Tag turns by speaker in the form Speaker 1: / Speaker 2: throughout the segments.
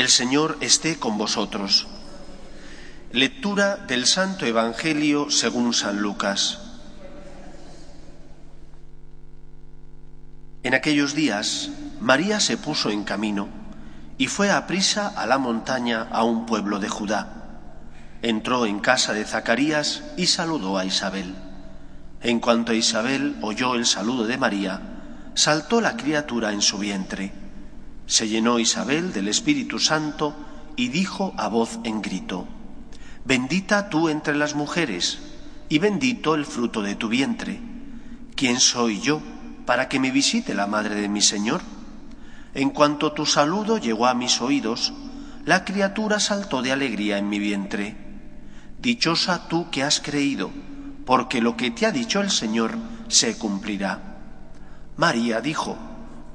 Speaker 1: El Señor esté con vosotros. Lectura del Santo Evangelio según San Lucas. En aquellos días, María se puso en camino y fue a prisa a la montaña a un pueblo de Judá. Entró en casa de Zacarías y saludó a Isabel. En cuanto Isabel oyó el saludo de María, saltó la criatura en su vientre se llenó Isabel del Espíritu Santo y dijo a voz en grito, Bendita tú entre las mujeres, y bendito el fruto de tu vientre. ¿Quién soy yo para que me visite la madre de mi Señor? En cuanto tu saludo llegó a mis oídos, la criatura saltó de alegría en mi vientre. Dichosa tú que has creído, porque lo que te ha dicho el Señor se cumplirá. María dijo,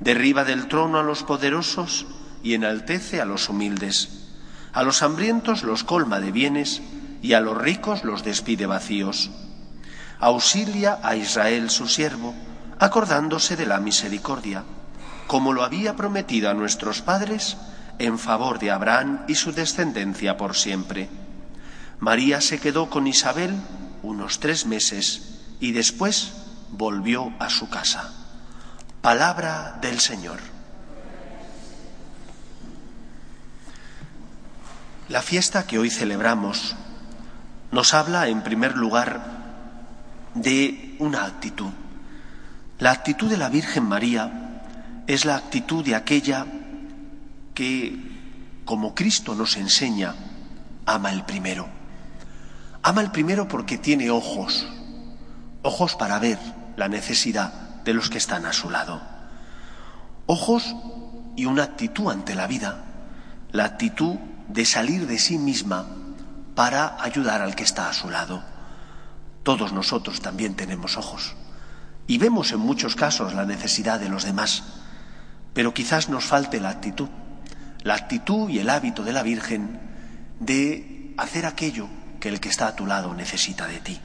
Speaker 1: derriba del trono a los poderosos y enaltece a los humildes. A los hambrientos los colma de bienes y a los ricos los despide vacíos. Auxilia a Israel su siervo, acordándose de la misericordia, como lo había prometido a nuestros padres, en favor de Abraham y su descendencia por siempre. María se quedó con Isabel unos tres meses y después volvió a su casa. Palabra del Señor. La fiesta que hoy celebramos nos habla, en primer lugar, de una actitud. La actitud de la Virgen María es la actitud de aquella que, como Cristo nos enseña, ama el primero. Ama el primero porque tiene ojos, ojos para ver la necesidad, de los que están a su lado. Ojos y una actitud ante la vida, la actitud de salir de sí misma para ayudar al que está a su lado. Todos nosotros también tenemos ojos y vemos en muchos casos la necesidad de los demás, pero quizás nos falte la actitud, la actitud y el hábito de la Virgen de hacer aquello que el que está a tu lado necesita de ti,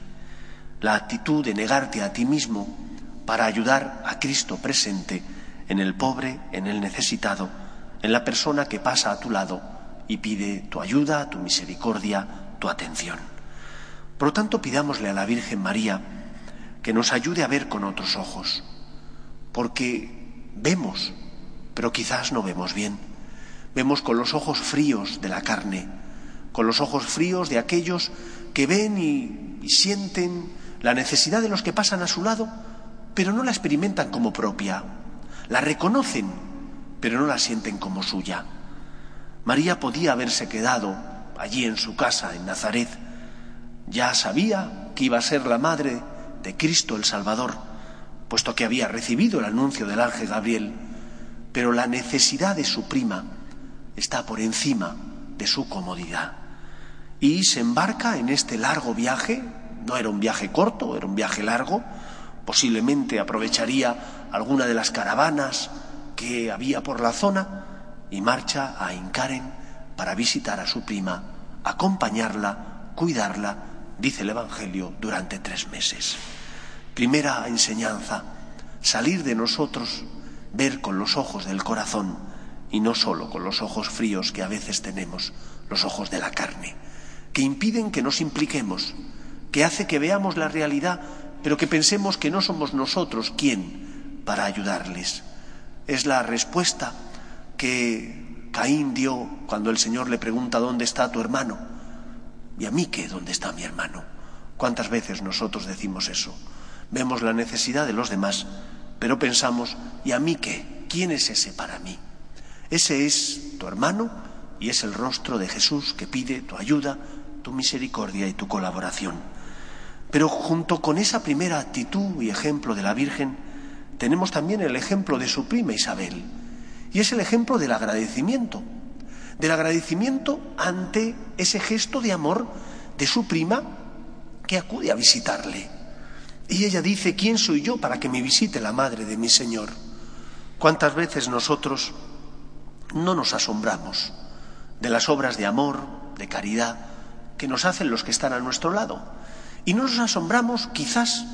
Speaker 1: la actitud de negarte a ti mismo para ayudar a Cristo presente en el pobre, en el necesitado, en la persona que pasa a tu lado y pide tu ayuda, tu misericordia, tu atención. Por lo tanto, pidámosle a la Virgen María que nos ayude a ver con otros ojos, porque vemos, pero quizás no vemos bien. Vemos con los ojos fríos de la carne, con los ojos fríos de aquellos que ven y, sienten la necesidad de los que pasan a su lado, pero no la experimentan como propia. La reconocen, pero no la sienten como suya. María podía haberse quedado allí en su casa, en Nazaret. Ya sabía que iba a ser la madre de Cristo el Salvador, puesto que había recibido el anuncio del ángel Gabriel, pero la necesidad de su prima está por encima de su comodidad. Y se embarca en este largo viaje, no era un viaje corto, era un viaje largo, Posiblemente aprovecharía alguna de las caravanas que había por la zona y marcha a Incaren para visitar a su prima, acompañarla, cuidarla, dice el Evangelio, durante tres meses. Primera enseñanza, salir de nosotros, ver con los ojos del corazón y no solo con los ojos fríos que a veces tenemos, los ojos de la carne, que impiden que nos impliquemos, que hace que veamos la realidad pero que pensemos que no somos nosotros quien para ayudarles. Es la respuesta que Caín dio cuando el Señor le pregunta dónde está tu hermano. ¿Y a mí qué? ¿Dónde está mi hermano? ¿Cuántas veces nosotros decimos eso? Vemos la necesidad de los demás, pero pensamos, ¿y a mí qué? ¿Quién es ese para mí? Ese es tu hermano y es el rostro de Jesús que pide tu ayuda, tu misericordia y tu colaboración. Pero junto con esa primera actitud y ejemplo de la Virgen, tenemos también el ejemplo de su prima Isabel. Y es el ejemplo del agradecimiento. del agradecimiento ante ese gesto de amor de su prima que acude a visitarle. Y ella dice, ¿quién soy yo para que me visite la madre de mi Señor? ¿Cuántas veces nosotros no nos asombramos de las obras de amor, de caridad, que nos hacen los que están a nuestro lado? Y no nos asombramos quizás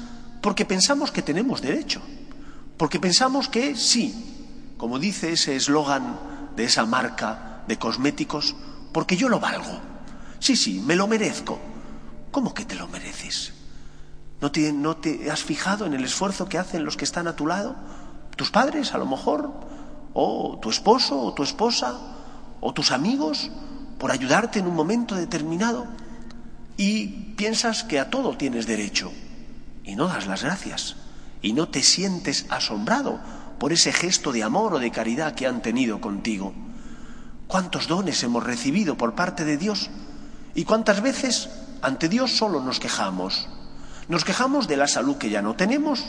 Speaker 1: porque pensamos que tenemos derecho, porque pensamos que sí, como dice ese eslogan de esa marca de cosméticos, porque yo lo valgo. Sí, sí, me lo merezco. ¿Cómo que te lo mereces? ¿No te, ¿No te has fijado en el esfuerzo que hacen los que están a tu lado? ¿Tus padres, a lo mejor? ¿O tu esposo o tu esposa? ¿O tus amigos? ¿Por ayudarte en un momento determinado? Y piensas que a todo tienes derecho. Y no das las gracias. Y no te sientes asombrado por ese gesto de amor o de caridad que han tenido contigo. ¿Cuántos dones hemos recibido por parte de Dios? ¿Y cuántas veces ante Dios solo nos quejamos? Nos quejamos de la salud que ya no tenemos,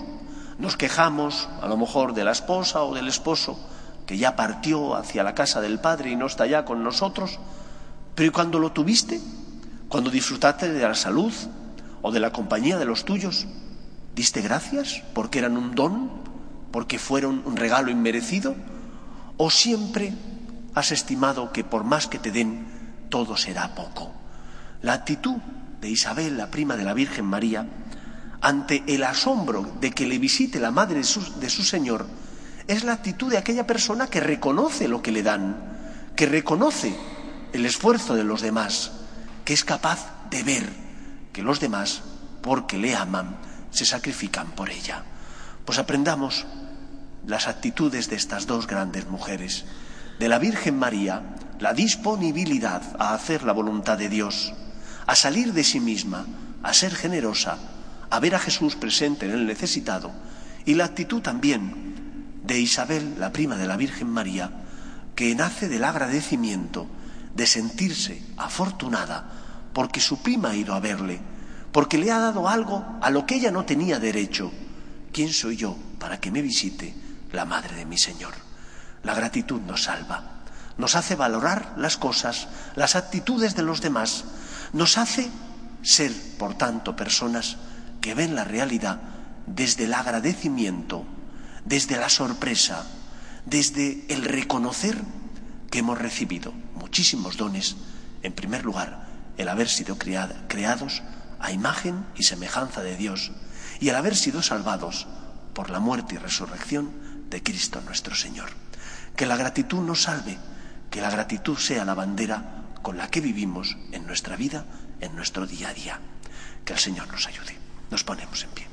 Speaker 1: nos quejamos a lo mejor de la esposa o del esposo que ya partió hacia la casa del Padre y no está ya con nosotros, pero ¿y cuando lo tuviste? Cuando disfrutaste de la salud o de la compañía de los tuyos, ¿diste gracias porque eran un don, porque fueron un regalo inmerecido? ¿O siempre has estimado que por más que te den, todo será poco? La actitud de Isabel, la prima de la Virgen María, ante el asombro de que le visite la madre de su, de su, Señor, es la actitud de aquella persona que reconoce lo que le dan, que reconoce el esfuerzo de los demás, que es capaz de ver que los demás, porque le aman, se sacrifican por ella. Pues aprendamos las actitudes de estas dos grandes mujeres, de la Virgen María, la disponibilidad a hacer la voluntad de Dios, a salir de sí misma, a ser generosa, a ver a Jesús presente en el necesitado, y la actitud también de Isabel, la prima de la Virgen María, que nace del agradecimiento de sentirse afortunada porque su prima ha ido a verle, porque le ha dado algo a lo que ella no tenía derecho. ¿Quién soy yo para que me visite la Madre de mi Señor? La gratitud nos salva, nos hace valorar las cosas, las actitudes de los demás, nos hace ser, por tanto, personas que ven la realidad desde el agradecimiento, desde la sorpresa, desde el reconocer que hemos recibido muchísimos dones, en primer lugar, el haber sido creados a imagen y semejanza de Dios y el haber sido salvados por la muerte y resurrección de Cristo nuestro Señor. Que la gratitud nos salve, que la gratitud sea la bandera con la que vivimos en nuestra vida, en nuestro día a día. Que el Señor nos ayude. Nos ponemos en pie.